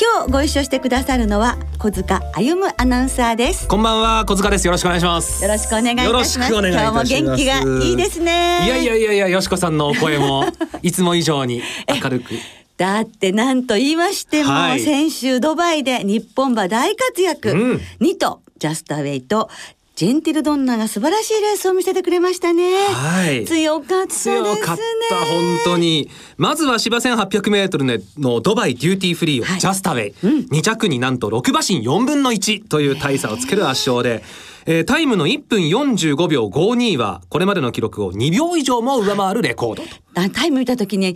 今日ご一緒してくださるのは小塚歩アナウンサーです。こんばんは小塚です。よろしくお願いします。よろしくお願いいたします。よろしくお願い今日も元気がいいですね。いやいやいやいやよしこさんのお声もいつも以上に明るく。だってなんと言いましても、はい。先週ドバイで日本馬大活躍、うん。2頭ジャスターウェイとジェンティルドンナが素晴らしいレースを見せてくれましたね。はい。強かったですね。強かった本当に。まずは芝 1800m のドバイデューティーフリーをはい。ジャスタウェイ、2着になんと6馬身4分の1という大差をつける圧勝で、えータイムの1分45秒52はこれまでの記録を2秒以上も上回るレコードと。あタイム見た時にえ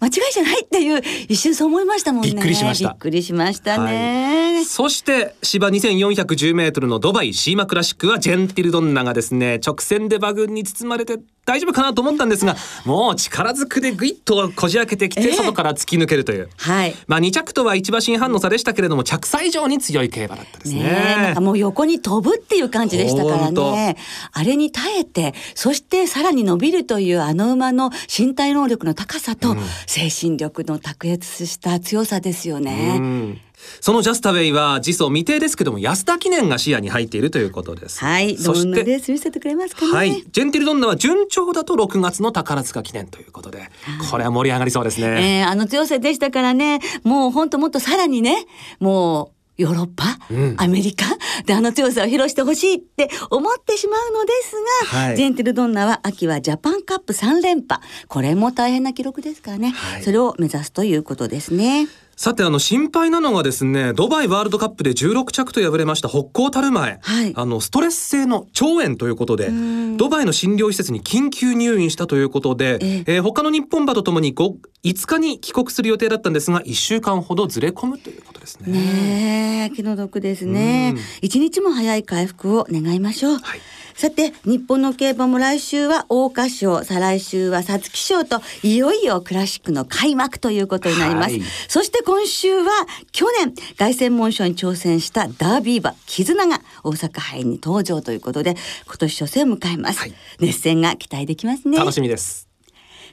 間違いじゃないっていう一瞬そう思いましたもんね。びっくりしましたびっくりしましたね。そして芝 2410m のドバイシーマクラシックはジェンティルドンナがですね直線で馬群に包まれて大丈夫かなと思ったんですがもう力ずくでグイッとこじ開けてきええて外から突き抜けるという、はい。まあ2着とは1馬身半の差でしたけれども着差以上に強い競馬だったですねなんかもう横に飛ぶっていう感じでしたからね。あれに耐えて、そしてさらに伸びるというあの馬の身体能力の高さと、精神力の卓越した強さですよね。うんそのジャスタウェイは次走未定ですけども安田記念が視野に入っているということですはい。どんなそしてレース見せてくれますかね。はい、ジェンティルドンナは順調だと6月の宝塚記念ということで、これは盛り上がりそうですね。えーあの強さでしたからね、もう本当もっとさらにね、もう、ヨーロッパ、うんアメリカであの強さを披露してほしいって思ってしまうのですが、はいジェンティルドンナは秋はジャパンカップ3連覇。これも大変な記録ですからね。はいそれを目指すということですね。さてあの心配なのがですねドバイワールドカップで16着と敗れました北高タルマエ、はいあのストレス性の腸炎ということでんドバイの診療施設に緊急入院したということで、ええー他の日本馬とともに 5, 5日に帰国する予定だったんですが1週間ほどずれ込むということですね。ねえ、気の毒ですねうん。一日も早い回復を願いましょう。はいさて、日本の競馬も来週は桜花賞、再来週は皐月賞と、いよいよクラシックの開幕ということになります。はいそして今週は、去年、凱旋門賞に挑戦したダービー馬、絆が大阪杯に登場ということで、今年初戦を迎えます。はい熱戦が期待できますね。楽しみです。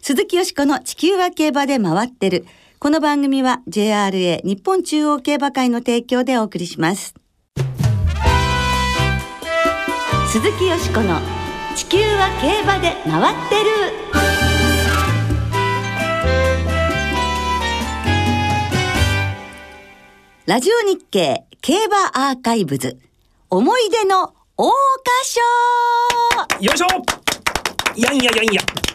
鈴木よしこの地球は競馬で回ってる。この番組は JRA 日本中央競馬会の提供でお送りします。鈴木よしこの地球は競馬で回ってる。ラジオ日経競馬アーカイブズ。思い出の桜花賞。よいしょ。やんややんや。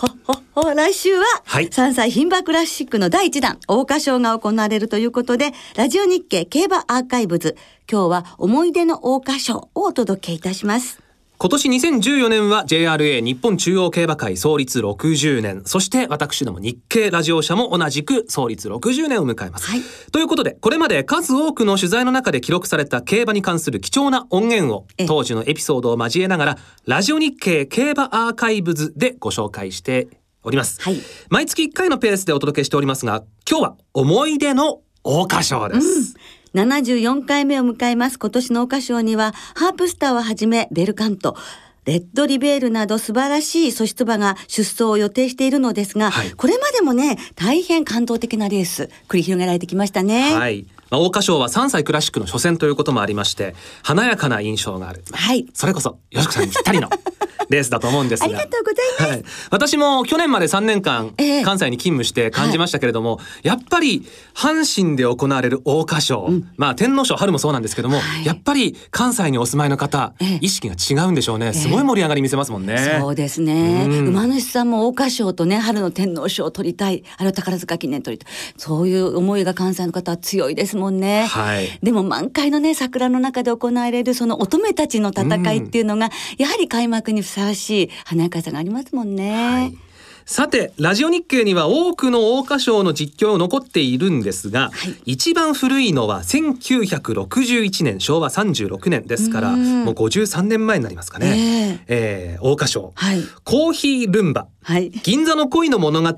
ほほほ来週は、はい3歳牝馬クラシックの第1弾、桜花賞が行われるということで、ラジオ日経競馬アーカイブズ、今日は思い出の桜花賞をお届けいたします。今年2014年は JRA 日本中央競馬会創立60年。そして私ども日経ラジオ社も同じく創立60年を迎えます、はい。ということでこれまで数多くの取材の中で記録された競馬に関する貴重な音源をえ当時のエピソードを交えながらラジオ日経競馬アーカイブズでご紹介しております、はい。毎月1回のペースでお届けしておりますが今日は思い出の桜花賞です、74回目を迎えます今年の桜花賞には、ハープスターをはじめ、ベルカント、レッドリベールなど素晴らしい素質馬が出走を予定しているのですが、はいこれまでもね、大変感動的なレース、繰り広げられてきましたね。はい。まあ、桜花賞は3歳クラシックの初戦ということもありまして、華やかな印象がある。はい。それこそ、よしこさんにぴったりの レースだと思うんですが。ありがとうございます。はい、私も去年まで3年間ええ。関西に勤務して感じましたけれども、やっぱり阪神で行われる桜花賞、まあ天皇賞春もそうなんですけども、はい。やっぱり関西にお住まいの方、ええ。意識が違うんでしょうね。すごい盛り上がり見せますもんね。そうですね、うん。馬主さんも桜花賞とね春の天皇賞を取りたい。あれを宝塚記念取りたい。そういう思いが関西の方は強いですもんね。はいでも満開のね桜の中で行われるその乙女たちの戦いっていうのが、やはり開幕にふさわしい華やかさがありますもんね。はいさてラジオ日経には多くの桜花賞の実況残っているんですが、はい。一番古いのは1961年昭和36年ですからうん。もう53年前になりますかね、え。ー桜花賞、はい。コーヒールンバ。はい。銀座の恋の物語が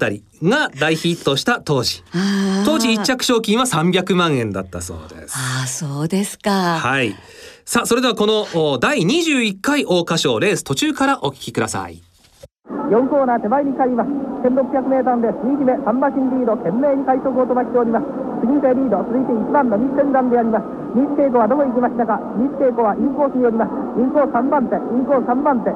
大ヒットした当時。当時一着賞金は300万円だったそうです。ああそうですか。はい。さあそれではこのお第21回桜花賞レース途中からお聞きください4コーナー手前に帰ります。1600メーターで新姫3馬身リード。懸命に快速を飛ばしております。次手リード。続いて1番の日天山であります。日稽古はどこ行きましたか？日稽古はインコースによります。インコース3番手。インコース3番手。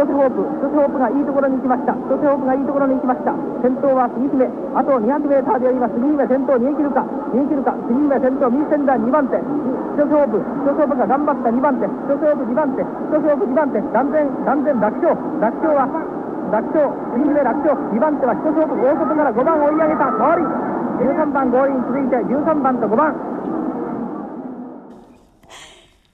一つホープ一つホープがいいところに行きました。一つホープがいいところに行きました。先頭は杉姫。あと200メーターであります杉姫先頭逃げ切るか。逃げ切るか。杉姫先頭右仙台2番手。一つホープ。一つホープが頑張った。2番手。一つホープ2番手。一つホープ2番手。断然断然楽勝。楽勝は楽勝。杉姫楽勝。2番手は一つホープ大外から5番追い上げた。通り。13番合輪続いて13番と5番。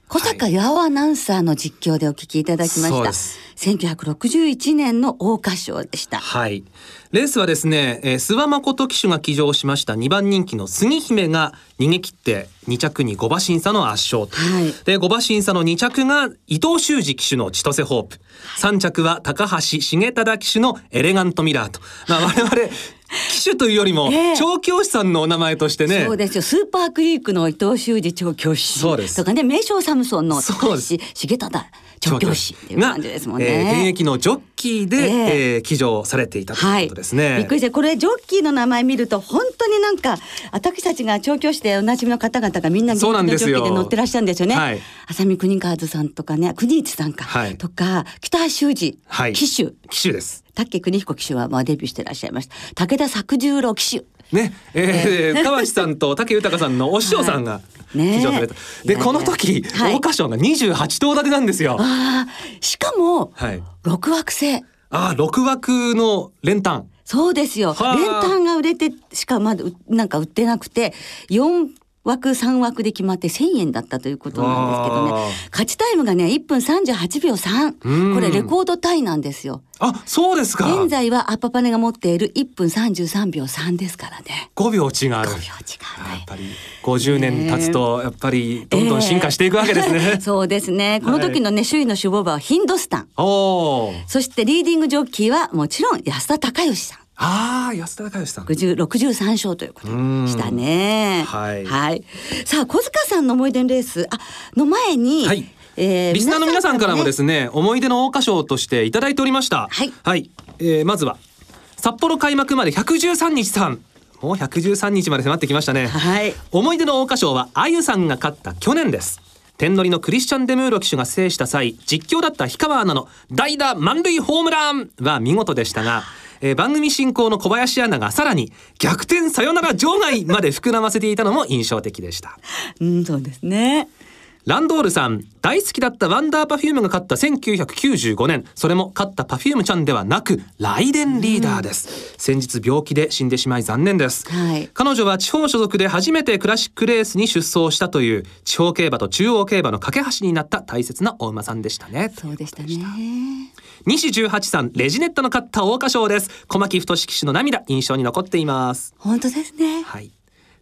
小坂八尾アナウンサーの実況でお聞きいただきましたそうです1961年の桜花賞でしたはい。レースはですね、えー、諏訪誠騎手が騎乗しました2番人気の杉姫が逃げ切って2着に5馬審査の圧勝と。はいで、5馬審査の2着が伊藤修司騎手の千歳ホープ。3着は高橋重忠騎手のエレガントミラーと。まあ 我々、騎手というよりもええ、調教師さんのお名前としてね。そうですよ。スーパークリークの伊藤修司調教師そうです。とかね名将サムソンの高橋そうです。重忠調教師っていう感じですもんがえー現ね。役のジョッキーで、ええ。えー騎乗されていたということですね。びっくりしてこれジョッキーの名前見ると本当になんか私たちが調教師でおなじみの方々がみんな現役のジョッキーで乗ってらっしゃるんですよね。はい。浅見国和さんとかね国市さんか、はい。とか北橋修司はい。騎手、騎手です。竹邦彦騎手はまあデビューしてらっしゃいました武田作十郎騎手ね、えー、川内さんと武豊さんのお師匠さんが騎乗された。で、この時、はい桜花賞が28頭立てなんですよ。ああしかもはい。6枠制ああ、6枠の連単。そうですよ。はあ連単が売れてしかまだうなんか売ってなくて4枠3枠で決まって1,000円だったということなんですけどね勝ちタイムがね1分38秒うん3これレコードタイなんですよ。あ、そうですか。現在はアッパパネが持っている1分33秒3ですからね。5秒違う。5秒違うやっね。ぱり50年経つとやっぱりどんどん進化していくわけですね。そうですね。この時のね、首位の首謀馬はヒンドスタン。おお。そしてリーディングジョッキーはもちろん安田隆義さん。ああ、安田隆義さん。60 63勝ということでしたね。はいさあ小塚さんの思い出のレースあの前に、はいえーリスナーの皆さんからもですねね、思い出の桜花賞としていただいておりました。はいえーまずは、札幌開幕まで113日さん。もう113日まで迫ってきましたね。はい思い出の桜花賞は、あゆさんが勝った去年です。天乗りのクリスチャン・デムーロ騎手が制した際、実況だった氷川アナの代打満塁ホームランは見事でしたが、えー番組進行の小林アナがさらに逆転サヨナラ場外まで膨らませていたのも印象的でした。うんそうですねランドールさん大好きだったワンダーパフュームが勝った1995年。それも勝ったパフュームちゃんではなくライデンリーダーです、先日病気で死んでしまい残念です、はい。彼女は地方所属で初めてクラシックレースに出走したという地方競馬と中央競馬の架け橋になった大切なお馬さんでしたね。そうでしたね。西十八さんレジネッタの勝った桜花賞です。小牧太騎手の涙印象に残っています。本当ですね。はい。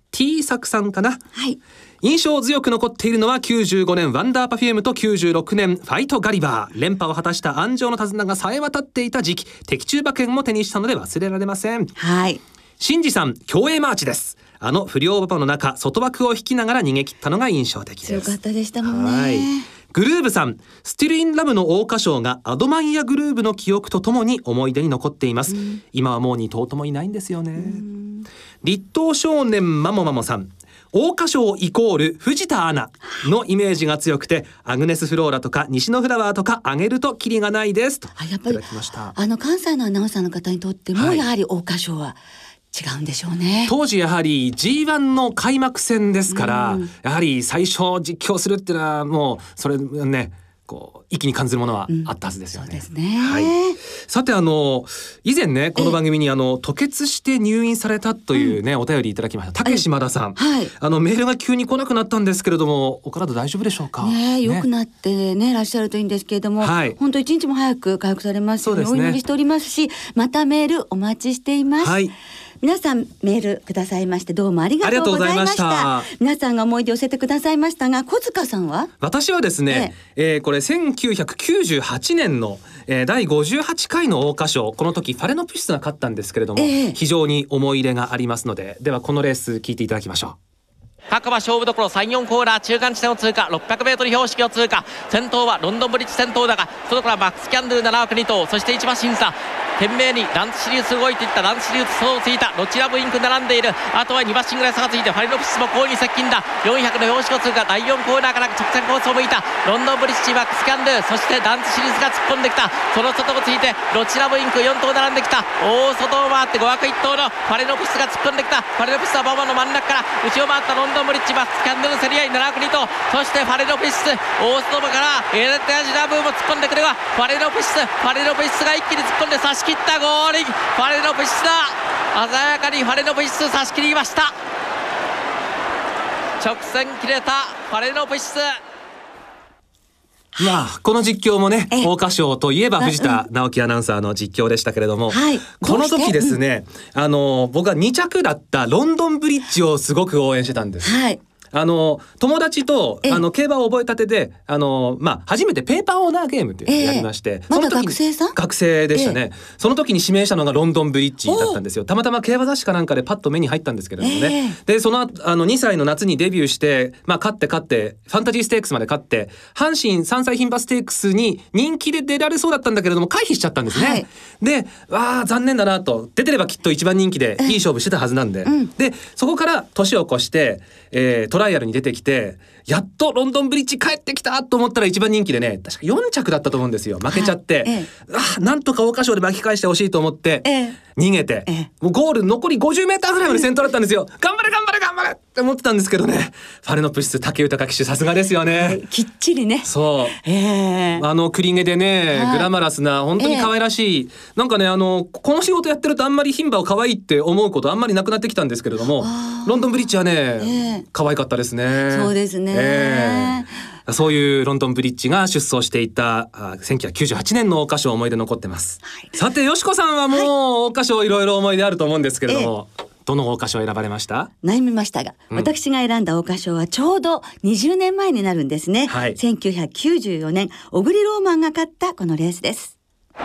T 作さんかな？はい印象強く残っているのは95年ワンダーパフュームと96年ファイトガリバー。連覇を果たした安城の手綱がさえ渡っていた時期。的中馬券も手にしたので忘れられません。はい。新次さんキョウエイマーチです。あの不良馬場の中大外枠を引きながら逃げ切ったのが印象的です。強かったでしたもんはい。ねグルーヴさんスティルインラブの桜花賞がアドマイヤグルーヴの記憶とともに思い出に残っています、今はもう2頭ともいないんですよね。立東少年マモマモさん桜花賞イコール藤田アナのイメージが強くてアグネスフローラとかニシノフラワーとかあげるとキリがないですと。あやっぱりいただきました。あの関西のアナウンサーの方にとっても、はい。やはり桜花賞は違うんでしょうね。当時やはり G1 の開幕戦ですから、やはり最初実況するっていうのはもうそれねこう一気に感じるものはあったはずですよね。そうですね。はい。さてあの以前ねこの番組にあの吐血して入院されたというね、お便りいただきました。竹島田さん。はい。あのメールが急に来なくなったんですけれどもお体大丈夫でしょうか？ねえ良くなってねいらっしゃるといいんですけれども、はい。本当一日も早く回復されますようにお祈りしておりますしまたメールお待ちしています、はい皆さんメールくださいましてどうもありがとうございました。皆さんが思い出を寄せてくださいましたが小塚さんは？私はですね、えーこれ1998年の、えー第58回の桜花賞この時ファレノプシスが勝ったんですけれども、ええ。非常に思い入れがありますのでではこのレース聞いていただきましょ各馬勝負どころ34コーナー中間地点を通過 600m 標識を通過。先頭はロンドンブリッジ先頭だが外からマックスキャンドゥ7枠2頭そして1馬審査懸命にランツシリウス動いていったランツシリウスそうついた。ロチラブインク並んでいる。あとは2馬身ぐらい差がついてファリノプシスも好に接近だ400の標識を通過第4コーナーから直線コースを向いた。ロンドンブリッジマックスキャンドゥそしてランツシリウスが突っ込んできた。その外をついてロチラブインク4頭並んできた。大外を回って5枠1頭のファリノプシスが突っ込んできた。ファリノプシスは馬場の真ん中から。後ろ回ったロンドンブリッジマックスキャンドゥの競り合い7枠2頭そしてファレノプシス大外からエレテアジラブーも突っ込んでくるがファレノプシスファレノプシスが一気に突っ込んで差し切ったゴール。インファレノプシスだ。鮮やかにファレノプシス差し切りました。直線切れたファレノプシス。う。まあこの実況もねええ。桜花賞といえば藤う田直樹アナウンサーの実況でしたけれども、はい。この時ですね、あの僕は2着だったロンドンブリッジをすごく応援してたんです。はいあの友達とええ。あの競馬を覚えたてであのまあ初めてペーパーオーナーゲームっていうのをやりまして、その時に学生さん？学生でしたね、その時に指名したのがロンドンブリッジだったんですよ。たまたま競馬雑誌かなんかでパッと目に入ったんですけれどもね、でその後あの2歳の夏にデビューしてまあ勝って勝ってファンタジーステークスまで勝って阪神3歳牝馬ステークスに人気で出られそうだったんだけれども回避しちゃったんですね、はい。でわあ残念だなと。出てればきっと一番人気でいい勝負してたはずなんで、でそこから年を越して、えートライアルに出てきてやっとロンドンブリッジ帰ってきたと思ったら一番人気でね確か4着だったと思うんですよ。負けちゃって、はい。えあなんとか桜花賞で巻き返してほしいと思って、ええ。逃げて、ええ。もうゴール残り50メーターぐらいまで先頭だったんですよ。頑張れ頑張れ頑張れって思ってたんですけどね。ファレノプシス竹豊騎手さすがですよね。きっちりね。そう。ええ。あの栗毛でね、はい。グラマラスな本当に可愛らしい、なんかねあのこの仕事やってるとあんまり牝馬を可愛いって思うことあんまりなくなってきたんですけれどもロンドンブリッジはね、ええ。可愛かったですね。そうですねええ。そういうロンドンブリッジが出走していたあ1998年の桜花賞思い出残ってます、はい。さてよしこさんはもう桜花賞いろいろ思い出あると思うんですけれども、どの桜花賞を選ばれました？悩みましたが、私が選んだ桜花賞はちょうど20年前になるんですね、はい。1994年小栗ローマンが勝ったこのレースです。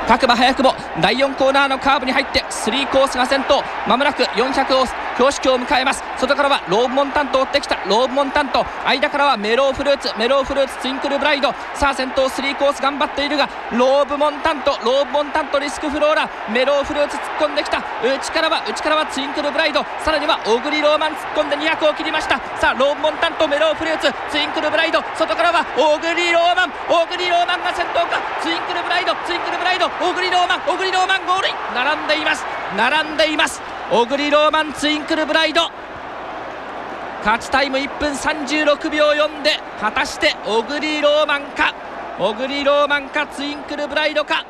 各馬早くも第4コーナーのカーブに入って3コースが先頭まもなく400を標識を迎えます。外からはローブモンタントを追ってきた。ローブモンタント。間からはメローフルーツ。メローフルーツツインクルブライド。さあ先頭3コース頑張っているがローブモンタント。ローブモンタントリスクフローラメローフルーツ突っ込んできた。内からは内からはツインクルブライド。さらには小栗ローマン突っ込んで200を切りました。さあローブモンタントメローフルーツ。ツインクルブライド。外からは小栗ローマン。小栗ローマンが先頭か。ツインクルブライドツインクルブライド。小栗ローマン小栗ローマンゴールイン。並んでいます。並んでいます。小栗ローマンツインクルブライド。勝ちタイム1分36秒4で果たして小栗ローマンか？小栗ローマンかツインクルブライドか？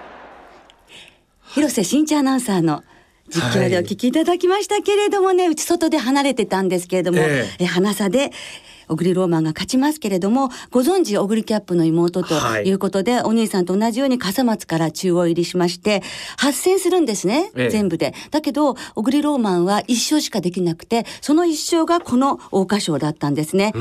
広瀬真一アナウンサーの実況でお聞きいただきましたけれどもね、内外で離れてたんですけれども、ええ花差で小栗ローマンが勝ちますけれどもご存知小栗キャップの妹とはいいうことで、お兄さんと同じように笠松から中央入りしまして8戦するんですね、ええ全部で。だけど小栗ローマンは1勝しかできなくてその1勝がこの桜花賞だったんですね。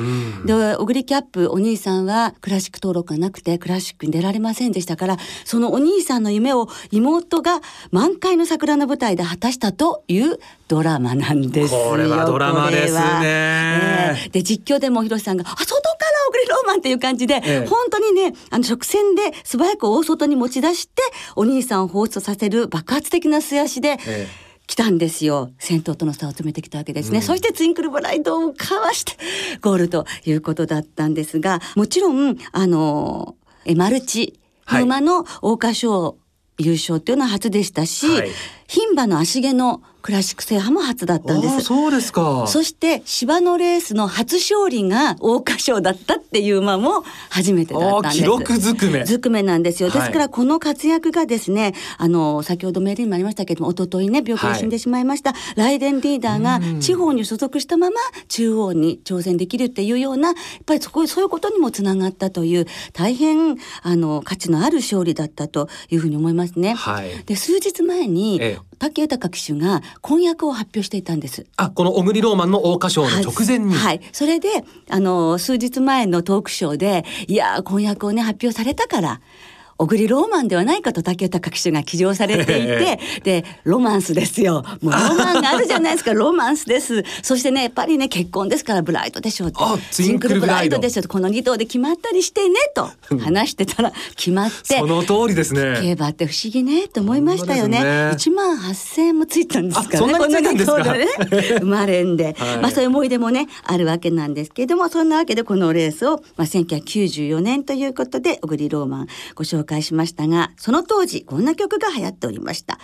で小栗キャップお兄さんはクラシック登録がなくてクラシックに出られませんでしたからそのお兄さんの夢を妹が満開の桜の舞台で果たしたというドラマなんですよ。これはドラマですね。ええ。で実況でも広瀬さんが「あ外から小栗ローマン」っていう感じで、ええ。本当にねあの直線で素早く大外に持ち出してお兄さんを放出させる爆発的な素足で。え来たんですよ。先頭との差を詰めてきたわけですね、そしてツインクルブライドをかわしてゴールということだったんですがもちろんあのえマルチの馬の桜花賞優勝っていうのは初でしたし、はい。牝馬の足毛のクラシック制覇も初だったんです。そうですか。そして芝のレースの初勝利が桜花賞だったっていう馬も初めてだったんです。記録ずくめ。ずくめなんですよ。はいですからこの活躍がですね、あの先ほどメールにもありましたけれども、一昨日ね病気で死んでしまいました、ライデンリーダーが地方に所属したまま中央に挑戦できるっていうようなやっぱりそこそういうことにもつながったという大変あの価値のある勝利だったというふうに思いますね。はい。で数日前に、ええ武豊騎手が婚約を発表していたんです。あ、この小栗ローマンの桜花賞の直前に。はい、はいそれであの数日前のトークショーでいやー婚約をね発表されたから小栗ローマンではないかと竹豊騎手が騎乗されていてでロマンスですよ。もうロマンがあるじゃないですかロマンスです。そしてねやっぱりね結婚ですからブライドでしょうって。あツインクルブライドでしょうこの2頭で決まったりしてねと。話してたら決まってその通りですね。競馬って不思議ねと思いましたよね。本当です一万八千円もついたんですからね。あそんなについたんですか？この二頭でね生まれんで、はいまあそういう思い出もねあるわけなんで。すけれども、そんなわけで。このレースをまあ1994年ということで。小栗ローマンご紹介しましたが、その当時こんな曲が流行っておりました。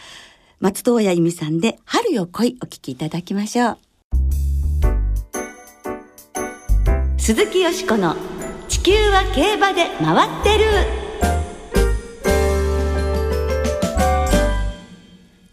松任谷由実さんで春よ来いお聴きいただきましょう。鈴木よしこの地球は競馬で回ってる。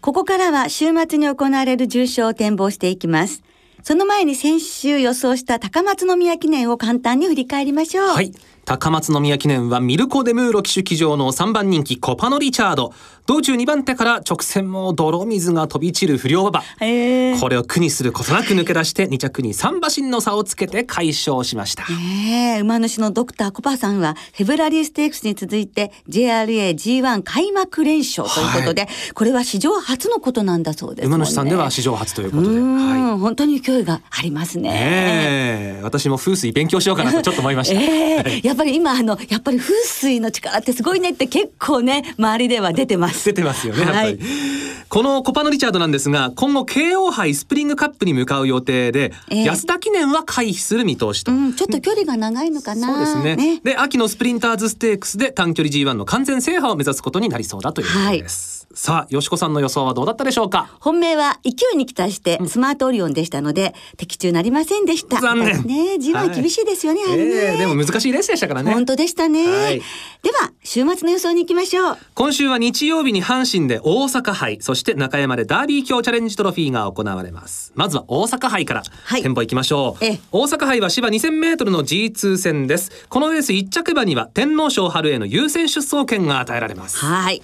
ここからは週末に行われる重賞を展望していきます。その前に先週予想した高松宮記念を簡単に振り返りましょう。はい。高松宮記念はミルコ・デムーロ騎手騎乗の3番人気コパノ・リチャード。道中2番手から直線も泥水が飛び散る不良馬場。へーこれを苦にすることなく抜け出して2着に3馬身の差をつけて快勝しました。ねえ馬主のドクターコパさんはフェブラリーステークスに続いて JRA G1 開幕連勝ということで、これは史上初のことなんだそうですね。馬主さんでは史上初ということで。は本当に勢いがありますい。ね。ねえ、私も風水勉強しようかなとちょっと思いました。ええやっぱり今あのやっぱり風水の力ってすごいねって結構ね周りでは出てます。出てますよね、やっぱはいり。このコパノ・リチャードなんですが、今後 KO 杯スプリングカップに向かう予定で、ええ安田記念は回避する見通しと。うん、ちょっと距離が長いのかな。そうですねで秋のスプリンターズステークスで短距離 G1 の完全制覇を目指すことになりそうだということです、さあよしこさんの予想はどうだったでしょうか？本命は勢いに期待してスマートオリオンでしたので、的中なりませんでした。残念。ね、G1 はい。厳しいですよね。あれね。ええでも難しいレースでしたからね。本当でしたね。はい。では週末の予想に行きましょう。今週は日曜日に阪神で大阪杯そして中山でダービー強チャレンジトロフィーが行われます。まずは大阪杯からはい。展望いきましょう、ええ。大阪杯は芝 2000m の G2 戦です。このレース1着馬には天皇賞春への優先出走権が与えられます。はい。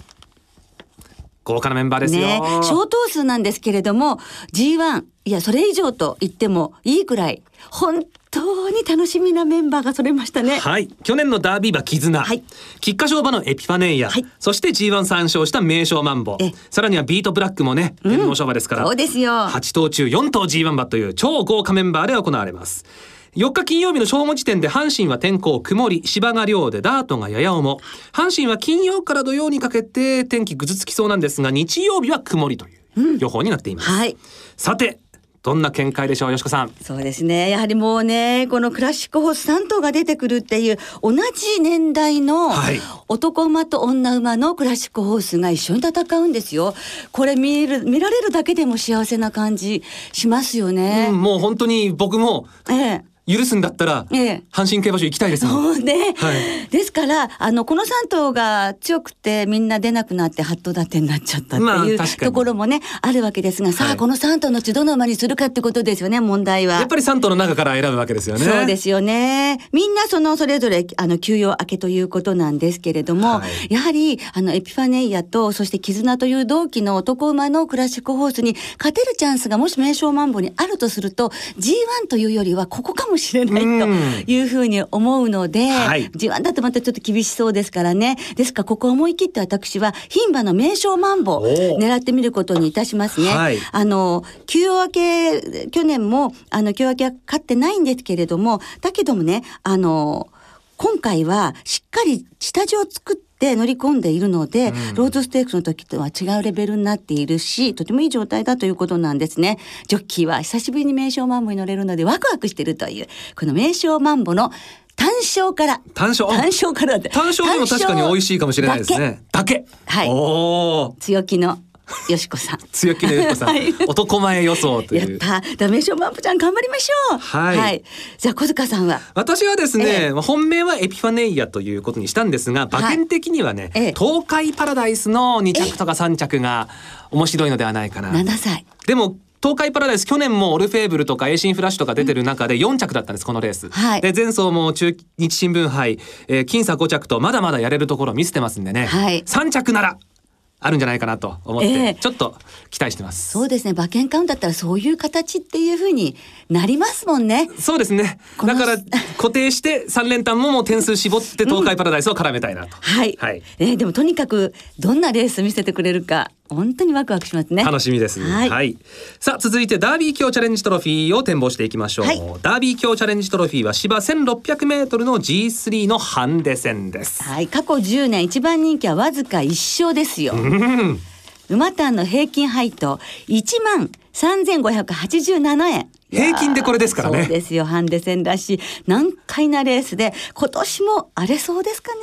豪華なメンバーですよ、ね、小頭数なんですけれども G1 いやそれ以上と言ってもいいくらい本当に楽しみなメンバーがそれましたね。はい。去年のダービー馬絆、はい。菊花賞馬のエピファネイア、はい。そして G1 参勝した名将マンボえさらにはビートブラックもね天皇賞馬ですから、そうですよ。8頭中4頭 G1 馬という超豪華メンバーで行われます4日金曜日の正午時点で阪神は天候曇り芝が涼でダートがやや重阪神は金曜から土曜にかけて天気ぐずつきそうなんですが日曜日は曇りという予報になっています、はい。さてどんな見解でしょうよしこさん？そうですね。やはりもうね、このクラシックホース3頭が出てくるっていう、同じ年代のはい男馬と女馬のクラシックホースが一緒に戦うんですよ。これ見る、見られるだけでも幸せな感じしますようね。んもう本当に僕もええ。許すんだったらええ。阪神競馬場行きたいですもんそうね、はい。ですからあのこの3頭が強くてみんな出なくなって8頭立てになっちゃったっていうところもねあるわけですがさあ、はい。この3頭のうちどの馬にするかってことですよね問題は。やっぱり3頭の中から選ぶわけですよね。そうですよね。みんなそのそれぞれあの休養明けということなんですけれども、はい。やはりあのエピファネイアとそして絆という同期の男馬のクラシックホースに勝てるチャンスがもし名称マンボにあるとすると G1 というよりはここかもしれないうんというふうに思うので、はい G1 だとまたちょっと厳しそうですからね。ですからここ思い切って私は牝馬の名称マンボおー狙ってみることにいたしますね。はいあの休養明け去年もあの休養明けは勝ってないんですけれどもだけどもねあの今回はしっかり下地を作って乗り込んでいるので、ローズステークスの時とは違うレベルになっているしとてもいい状態だということなんですね。ジョッキーは久しぶりに名称マンボに乗れるのでワクワクしているというこの名称マンボの単勝から単勝？単勝からで単勝でも確かに美味しいかもしれないですね。だけ。はい。おー。強気のよしこさん。強気のよしこさん、はい。男前予想という。やった。ダメージョンマンプちゃん頑張りましょう。はい。じゃあ小塚さんは？私はですね、ええ。本命はエピファネイアということにしたんですが馬券的にはね、ええ。東海パラダイスの2着とか3着が面白いのではないかな、7歳。でもトウカイパラダイス去年もオルフェーヴルとかエイシンフラッシュとか出てる中で4着だったんですこのレース、はい。で前走も中日新聞杯、えー、僅差5着とまだまだやれるところを見せてますんでね、はい。3着ならあるんじゃないかなと思って、ええ。ちょっと期待してます。そうですね。馬券買うんだったらそういう形っていう風になりますもんね。そうですね。だから固定して3連単ももう点数絞ってトウカイパラダイスを絡めたいなと、はい、はい。えーでもとにかくどんなレース見せてくれるか本当にワクワクしますね楽しみです。は、はいいさあ続いてダービー強チャレンジトロフィーを展望していきましょう。はいダービー強チャレンジトロフィーは芝1600メートルの G3 のハンデ戦です。はい、過去10年一番人気はわずか1勝ですよ。馬単の平均配当1万3587円。平均でこれですからねそうですよ、ハンデ戦らしい難解なレースで今年も荒れそうですかね。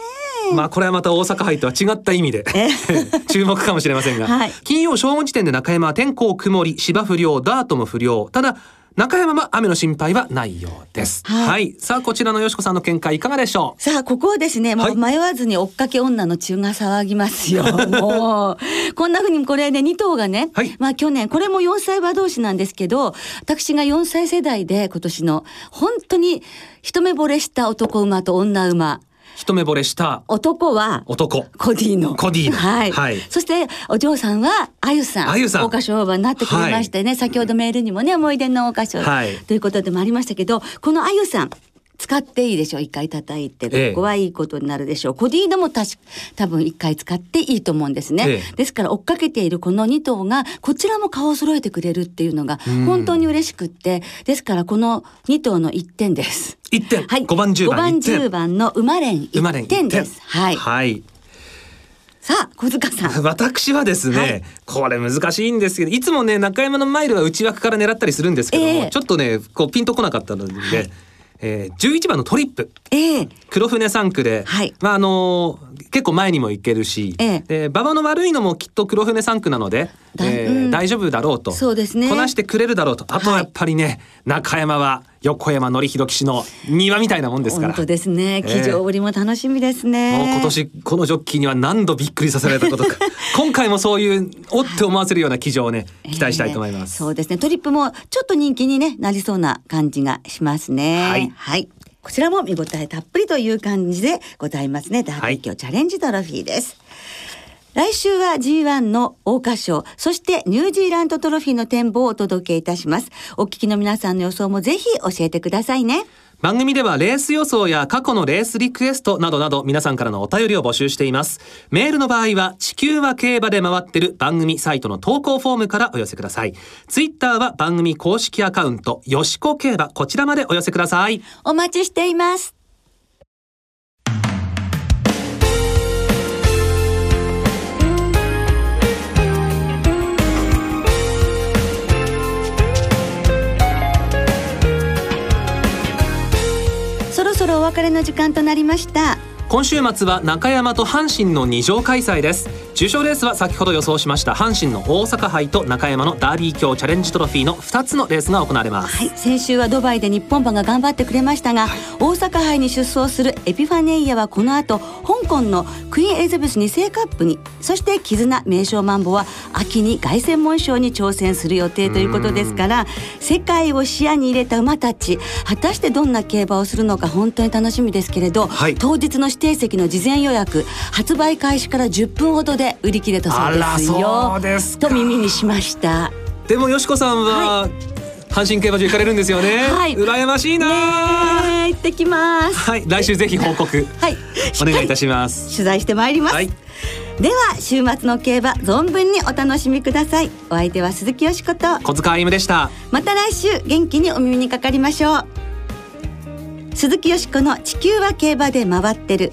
まあこれはまた大阪杯とは違った意味でえ 注目かもしれませんが、はい。金曜正午時点で中山は天候曇り芝不良ダートも不良。ただ中山は雨の心配はないようです。は、はい。いさあこちらのよしこさんの見解いかがでしょう？さあ、ここはですね、もはい。う迷わずに追っかけ女の血が騒ぎますよ。もう、こんな風にこれね、2頭がね、はい。まあ去年、これも4歳馬同士なんですけど、私が4歳世代で今年の、本当に一目惚れした男馬と女馬。一目惚れした男は、男。コディの。コディの。はい。はい。そして、お嬢さんは、あゆさん。あゆさん。桜花賞馬になってくれましてね、先ほどメールにもね、思い出の桜花賞、はい。ということでもありましたけど、このあゆさん、使っていいでしょ？う一回叩いて、ええここはいいことになるでしょう。コディーノも確か多分一回使っていいと思うんですね。ええですから追っかけているこの2頭がこちらも顔を揃えてくれるっていうのがうん本当に嬉しくって、ですからこの2頭の1点です。1点、はい。5番10 5番番1点10番の馬連1馬連一点です。はい。はいさあ小塚さん。私はですね、はいこれ難しいんですけどいつもね中山のマイルは内枠から狙ったりするんですけども、ええちょっとねこうピンとこなかったので、えー、11番のトリップ。ええ。黒船3区で、はい。まああのー結構前にも行けるし、ええ。で馬場の悪いのもきっと黒船3区なので、だえーうん。大丈夫だろうと。そうですね。こなしてくれるだろうと。あとはやっぱりね、中山は横山典弘騎手の庭みたいなもんですから本当ですね。ええ騎乗ぶりも楽しみですね。もう今年このジョッキーには何度びっくりさせられたことか 今回もそういうおって思わせるような騎乗をね期待したいと思います、えーそうですね。トリップもちょっと人気に、ね、なりそうな感じがしますね。はいこちらも見応えたっぷりという感じでございますね。ダービーチャレンジトロフィーです。来週は G1 の桜花賞、そしてニュージーランドトロフィーの展望をお届けいたします。お聞きの皆さんの予想もぜひ教えてくださいね。番組ではレース予想や過去のレースリクエストなどなど皆さんからのお便りを募集していますメールの場合は地球は競馬で回ってる番組サイトの投稿フォームからお寄せくださいツイッターは番組公式アカウントよしこ競馬こちらまでお寄せくださいお待ちしています。そろそろお別れの時間となりました。今週末は中山と阪神の二乗開催です重賞レースは先ほど予想しました阪神の大阪杯と中山のダービー強チャレンジトロフィーの2つのレースが行われます。はい、先週はドバイで日本馬が頑張ってくれましたが、大阪杯に出走するエピファネイアはこの後香港のクイーンエリザベス2世カップにそして絆名将マンボは秋に凱旋門賞に挑戦する予定ということですから世界を視野に入れた馬たち果たしてどんな競馬をするのか本当に楽しみですけれど、はい。当日の指定席の事前予約発売開始から10分ほどで売り切れたそうですよ。ですか。と耳にしました。でもよしこさんは、阪神競馬場行かれるんですよね、はい。羨ましいな、行ってきます。はい来週ぜひ報告。はい、お願いいたします。取材してまいります、はい。では週末の競馬存分にお楽しみください。お相手は鈴木よしこと。小塚歩夢でした。また来週元気にお耳にかかりましょう。鈴木よしこの地球は競馬で回ってる